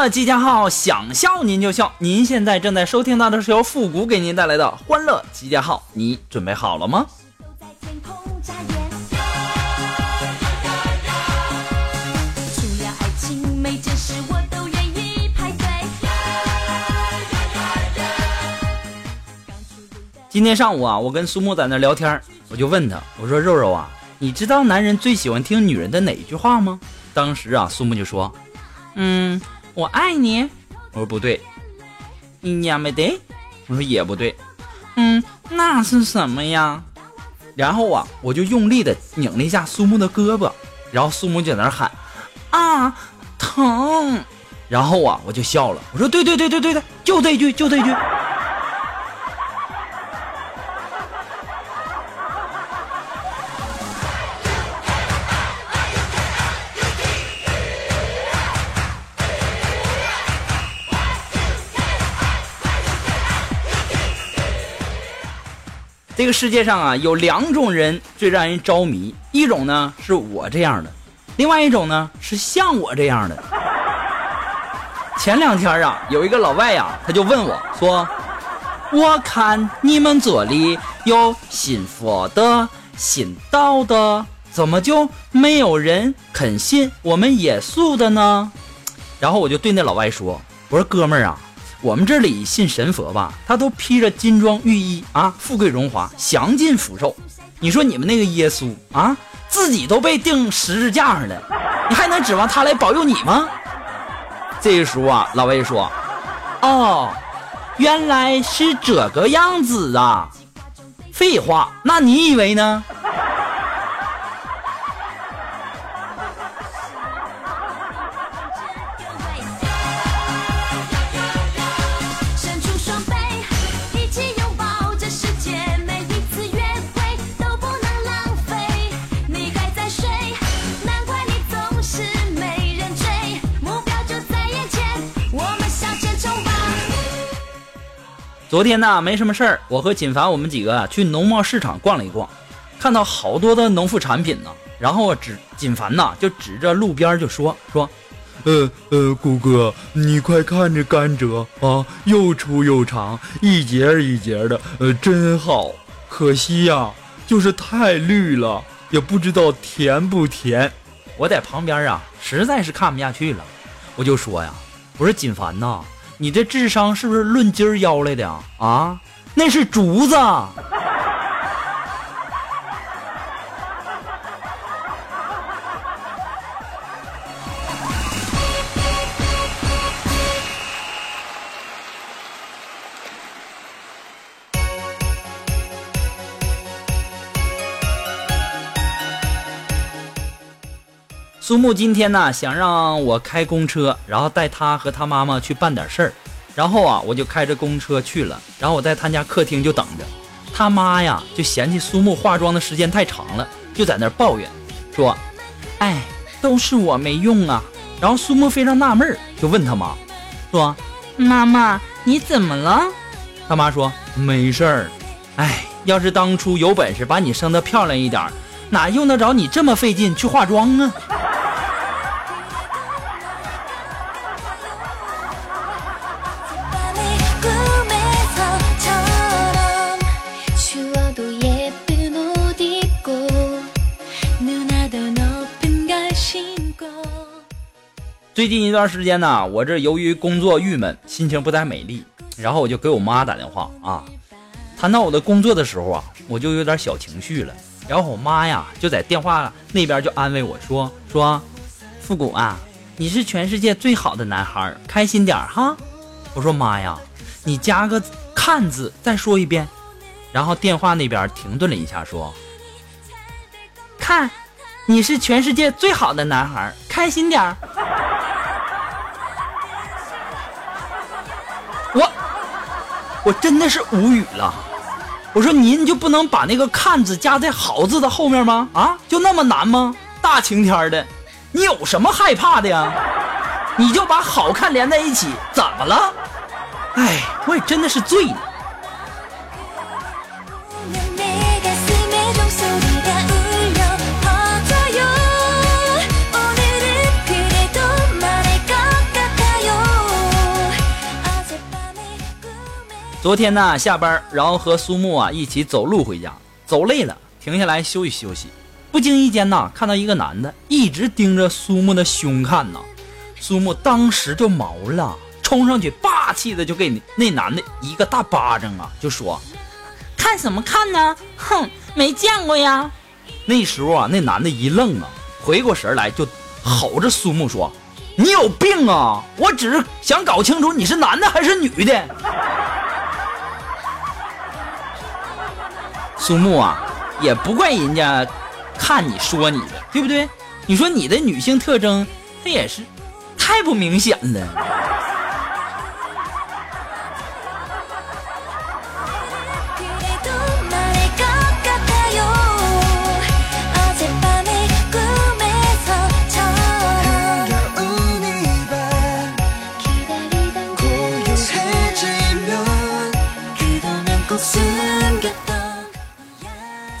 乐集结号，想笑您就笑。您现在正在收听到的是由复古给您带来的欢乐集结号，你准备好了吗？今天上午啊，我跟苏木在那聊天，我就问他，我说肉肉啊，你知道男人最喜欢听女人的哪一句话吗？当时啊，苏木就说，嗯，我爱你。我说不对，你呀没得。我说也不对，嗯，那是什么呀？然后啊，我就用力的拧了一下苏木的胳膊，然后苏木就在那喊啊疼，然后啊我就笑了，我说对对对对对对，就这一句就这一句。这个世界上啊，有两种人最让人着迷，一种呢是我这样的，另外一种呢是像我这样的。前两天啊，有一个老外呀，他就问我说：“我看你们这里有信佛的、信道的，怎么就没有人肯信我们耶稣的呢？”然后我就对那老外说：“我说哥们儿啊。”我们这里信神佛吧，他都披着金装玉衣啊，富贵荣华，享尽福寿。你说你们那个耶稣啊，自己都被钉十字架上了，你还能指望他来保佑你吗？这个时候啊，老魏说：“哦，原来是这个样子啊！废话，那你以为呢？”昨天呢，没什么事儿，我和锦凡我们几个啊去农贸市场逛了一逛，看到好多的农副产品呢。然后指锦凡呐就指着路边就说说，呃呃，谷哥，你快看这甘蔗啊，又粗又长，一节儿一节儿的，呃，真好。可惜呀、就是太绿了，也不知道甜不甜。我在旁边啊实在是看不下去了，我就说呀，我说锦凡呐，你这智商是不是论斤儿要来的啊？啊，那是竹子。苏木今天呢想让我开公车，然后带他和他妈妈去办点事儿，然后啊我就开着公车去了，然后我在他家客厅就等着，他妈呀就嫌弃苏木化妆的时间太长了，就在那抱怨，说，哎，都是我没用啊。然后苏木非常纳闷儿，就问他妈，说，妈妈你怎么了？他妈说没事儿，哎，要是当初有本事把你生得漂亮一点，哪用得着你这么费劲去化妆啊？最近一段时间呢，我这由于工作郁闷，心情不太美丽，然后我就给我妈打电话啊。谈到我的工作的时候啊，我就有点小情绪了。然后我妈呀就在电话那边就安慰我说说，复古啊，你是全世界最好的男孩，开心点哈。我说妈呀，你加个看字，再说一遍。然后电话那边停顿了一下，说：“看，你是全世界最好的男孩，开心点。”我真的是无语了。我说您就不能把那个看字加在好字的后面吗？啊，就那么难吗？大晴天的，你有什么害怕的呀？你就把好看连在一起，怎么了？哎，我也真的是醉了。昨天呢，下班然后和苏木啊一起走路回家，走累了停下来休息休息。不经意间呐，看到一个男的一直盯着苏木的胸看呐，苏木当时就毛了，冲上去霸气的就给那那男的一个大巴掌啊，就说：“看什么看呢？哼，没见过呀！”那时候啊，那男的一愣啊，回过神来就吼着苏木说：“你有病啊！我只是想搞清楚你是男的还是女的。”苏木啊，也不怪人家看你说你的，对不对？你说你的女性特征，那也是太不明显了。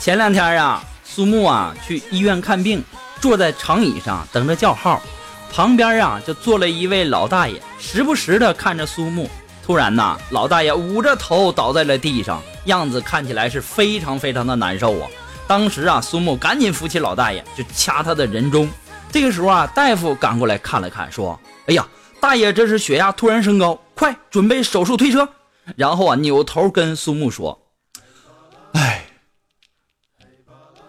前两天啊，苏木啊去医院看病，坐在长椅上等着叫号，旁边啊就坐了一位老大爷，时不时的看着苏木。突然呐，老大爷捂着头倒在了地上，样子看起来是非常非常的难受啊。当时啊，苏木赶紧扶起老大爷，就掐他的人中。这个时候啊，大夫赶过来看了看，说：“哎呀，大爷这是血压突然升高，快准备手术推车。”然后啊，扭头跟苏木说：“哎，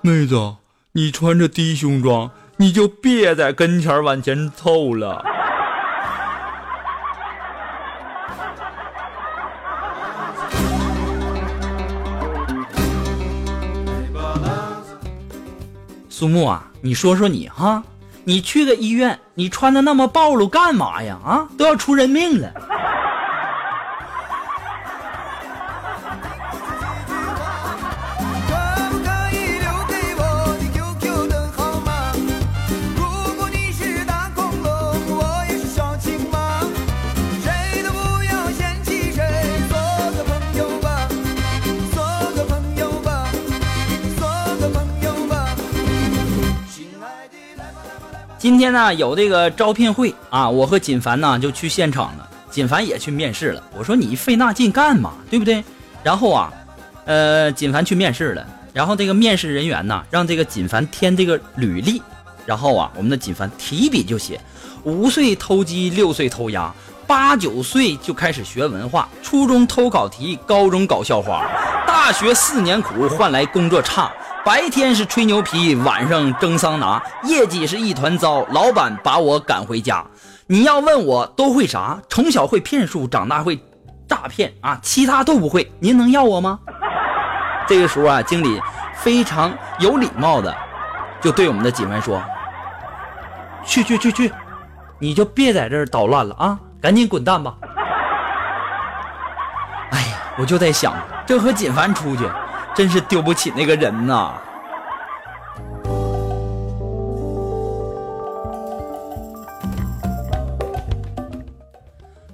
妹子，你穿着低胸装，你就别在跟前往前凑了。苏木啊，你说说你哈，你去个医院，你穿的那么暴露干嘛呀？啊，都要出人命了。今天呢有这个招聘会啊，我和锦凡呢就去现场了，锦凡也去面试了。我说你费那劲干嘛，对不对？然后啊，呃，锦凡去面试了，然后这个面试人员呢让这个锦凡填这个履历，然后啊，我们的锦凡提笔就写，五岁偷鸡，六岁偷鸭。八九岁就开始学文化，初中偷考题，高中搞校花，大学四年苦换来工作差，白天是吹牛皮，晚上蒸桑拿，业绩是一团糟，老板把我赶回家。你要问我都会啥？从小会骗术，长大会诈骗啊，其他都不会。您能要我吗？这个时候啊，经理非常有礼貌的就对我们的锦凡说：“去去去去，你就别在这儿捣乱了啊，赶紧滚蛋吧。”哎呀，我就在想，这和锦凡出去，真是丢不起那个人呐。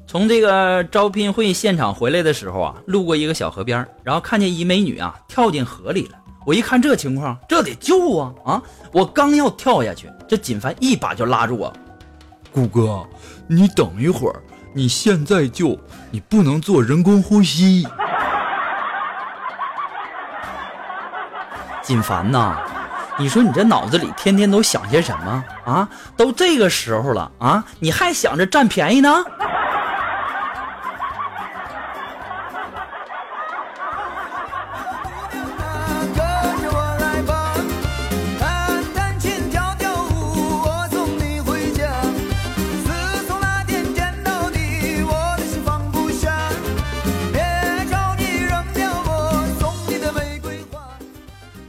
从这个招聘会现场回来的时候啊，路过一个小河边儿，然后看见一美女啊跳进河里了。我一看这情况，这得救啊啊！我刚要跳下去，这锦凡一把就拉住我，谷哥，你等一会儿，你现在救，你不能做人工呼吸。锦凡呐，你说你这脑子里天天都想些什么啊？都这个时候了啊，你还想着占便宜呢？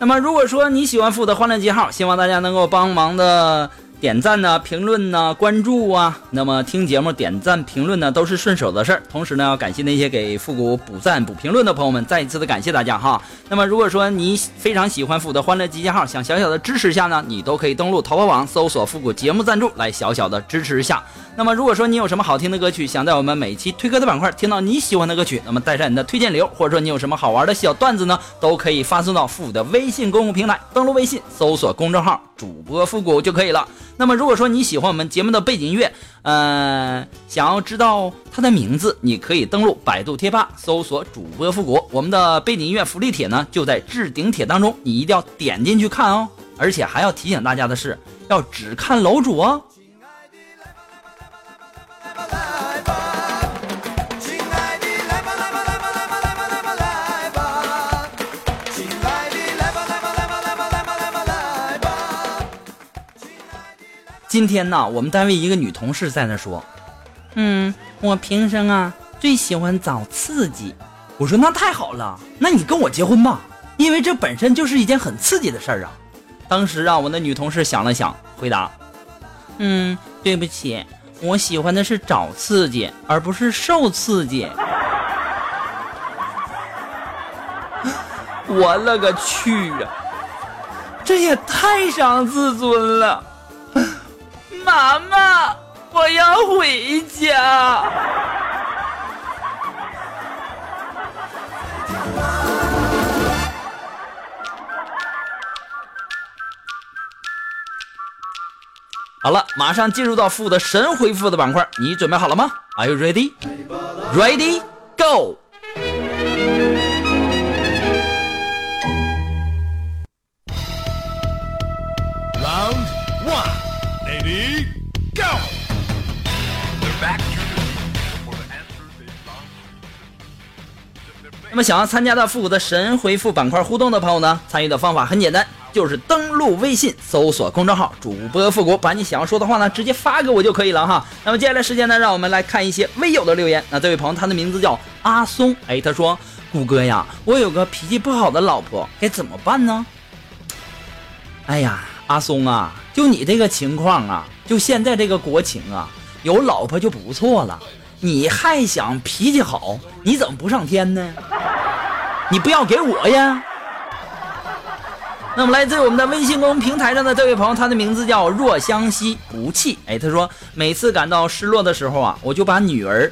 那么如果说你喜欢复古的欢乐记号，希望大家能够帮忙的点赞呢、评论呢、关注啊。那么听节目点赞、评论呢都是顺手的事儿。同时呢，要感谢那些给复古补赞、补评论的朋友们，再一次的感谢大家哈。那么如果说你非常喜欢复古的欢乐集结号，想小小的支持一下呢，你都可以登录淘宝网搜索复古节目赞助来小小的支持一下。那么如果说你有什么好听的歌曲，想在我们每期推歌的板块听到你喜欢的歌曲，那么带上你的推荐流，或者说你有什么好玩的小段子呢，都可以发送到复古的微信公共平台，登录微信搜索公众号主播复古就可以了。那么如果说你喜欢我们节目的背景音乐，呃，想要知道它的名字，你可以登录百度贴吧搜索主播复古，我们的背景音乐福利帖呢就在置顶帖当中，你一定要点进去看哦。而且还要提醒大家的是，要只看楼主哦。今天呢，我们单位一个女同事在那说：“嗯，我平生啊最喜欢找刺激。”我说：“那太好了，那你跟我结婚吧，因为这本身就是一件很刺激的事儿啊。”当时啊，我那女同事想了想，回答：“嗯，对不起，我喜欢的是找刺激，而不是受刺激。”我勒个去啊！这也太伤自尊了。妈妈，我要回家。好了，马上进入到负的神回复的板块，你准备好了吗？Are you ready? Ready? Go! 那么想要参加到复古的神回复板块互动的朋友呢，参与的方法很简单，就是登录微信搜索公众号主播复古，把你想要说的话呢直接发给我就可以了哈。那么接下来时间呢，让我们来看一些微友的留言。那这位朋友他的名字叫阿松，哎，他说：“谷歌呀，我有个脾气不好的老婆，该怎么办呢？”哎呀，阿松啊，就你这个情况啊，就现在这个国情啊，有老婆就不错了，你还想脾气好，你怎么不上天呢？你不要给我呀！那么来自我们的微信公众平台上的这位朋友，他的名字叫若相惜不弃。哎，他说每次感到失落的时候啊，我就把女儿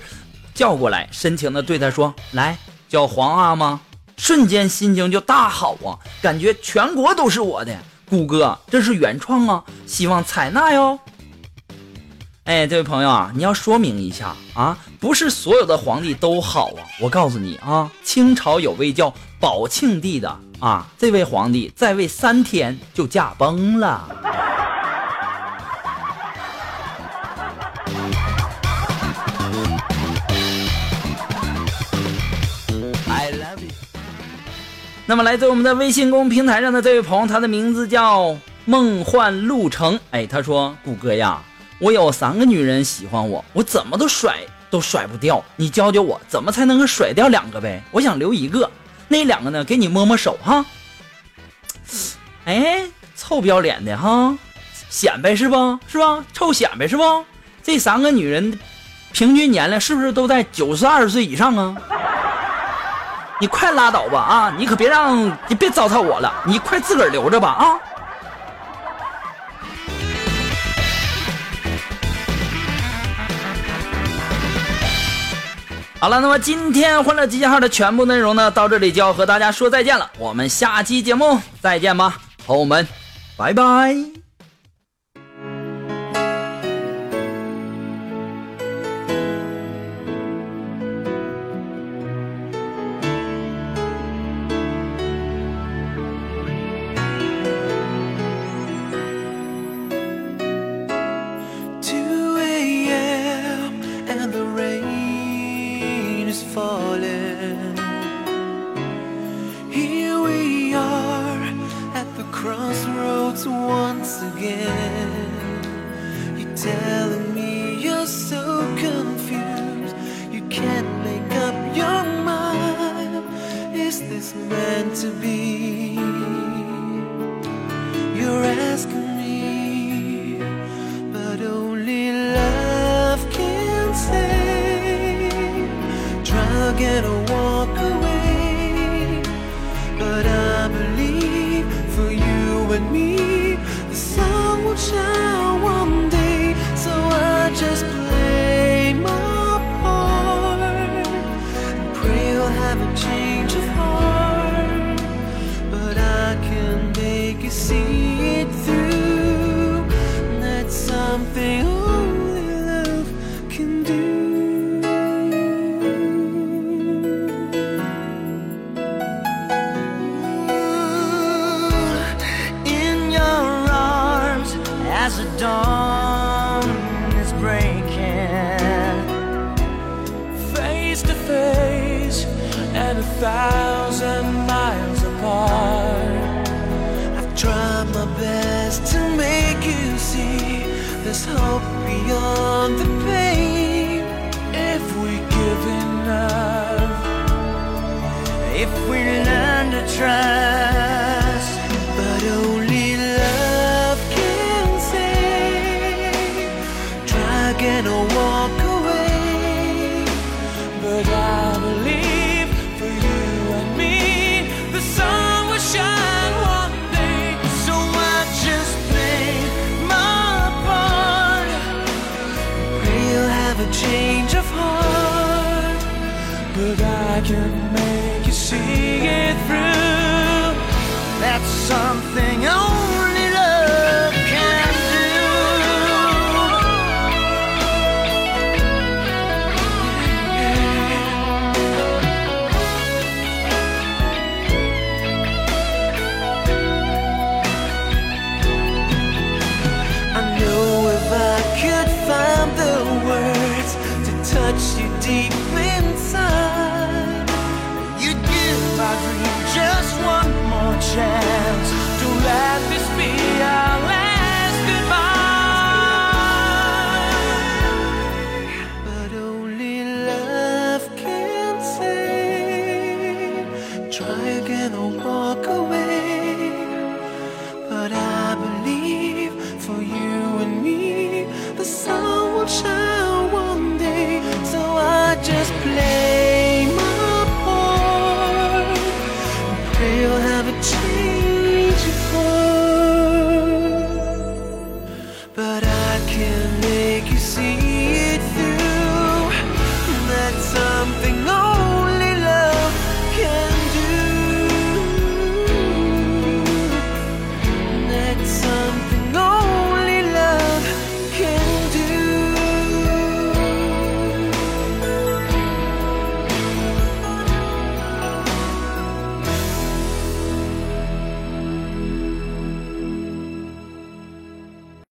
叫过来，深情的对她说：“来，叫皇阿妈。”瞬间心情就大好啊，感觉全国都是我的。谷歌，这是原创啊，希望采纳哟。哎，这位朋友啊，你要说明一下啊，不是所有的皇帝都好啊。我告诉你啊，清朝有位叫宝庆帝的啊，这位皇帝在位三天就驾崩了。I love you. 那么来自我们的微信公平台上的这位朋友，他的名字叫梦幻路程。哎，他说：“谷歌呀，我有三个女人喜欢我，我怎么都甩都甩不掉，你教教我怎么才能够甩掉两个呗？我想留一个，那两个呢，给你摸摸手哈。哎，臭不要脸的哈，显摆是不？是吧？臭显摆是不？这三个女人平均年龄是不是都在九十二岁以上啊？” 你快拉倒吧啊！你可别让你别糟蹋我了，你快自个儿留着吧啊！好了，那么今天欢乐集结号的全部内容呢，到这里就要和大家说再见了。我们下期节目再见吧，朋友们，拜拜。So confused, you can't make up your mind. Is this meant to be? A change of heart. But I can make you see my best to make you see there's hope beyond the pain if we give enough. If we learn to trust, a change of heart. But I can make you see it through. That's something only share.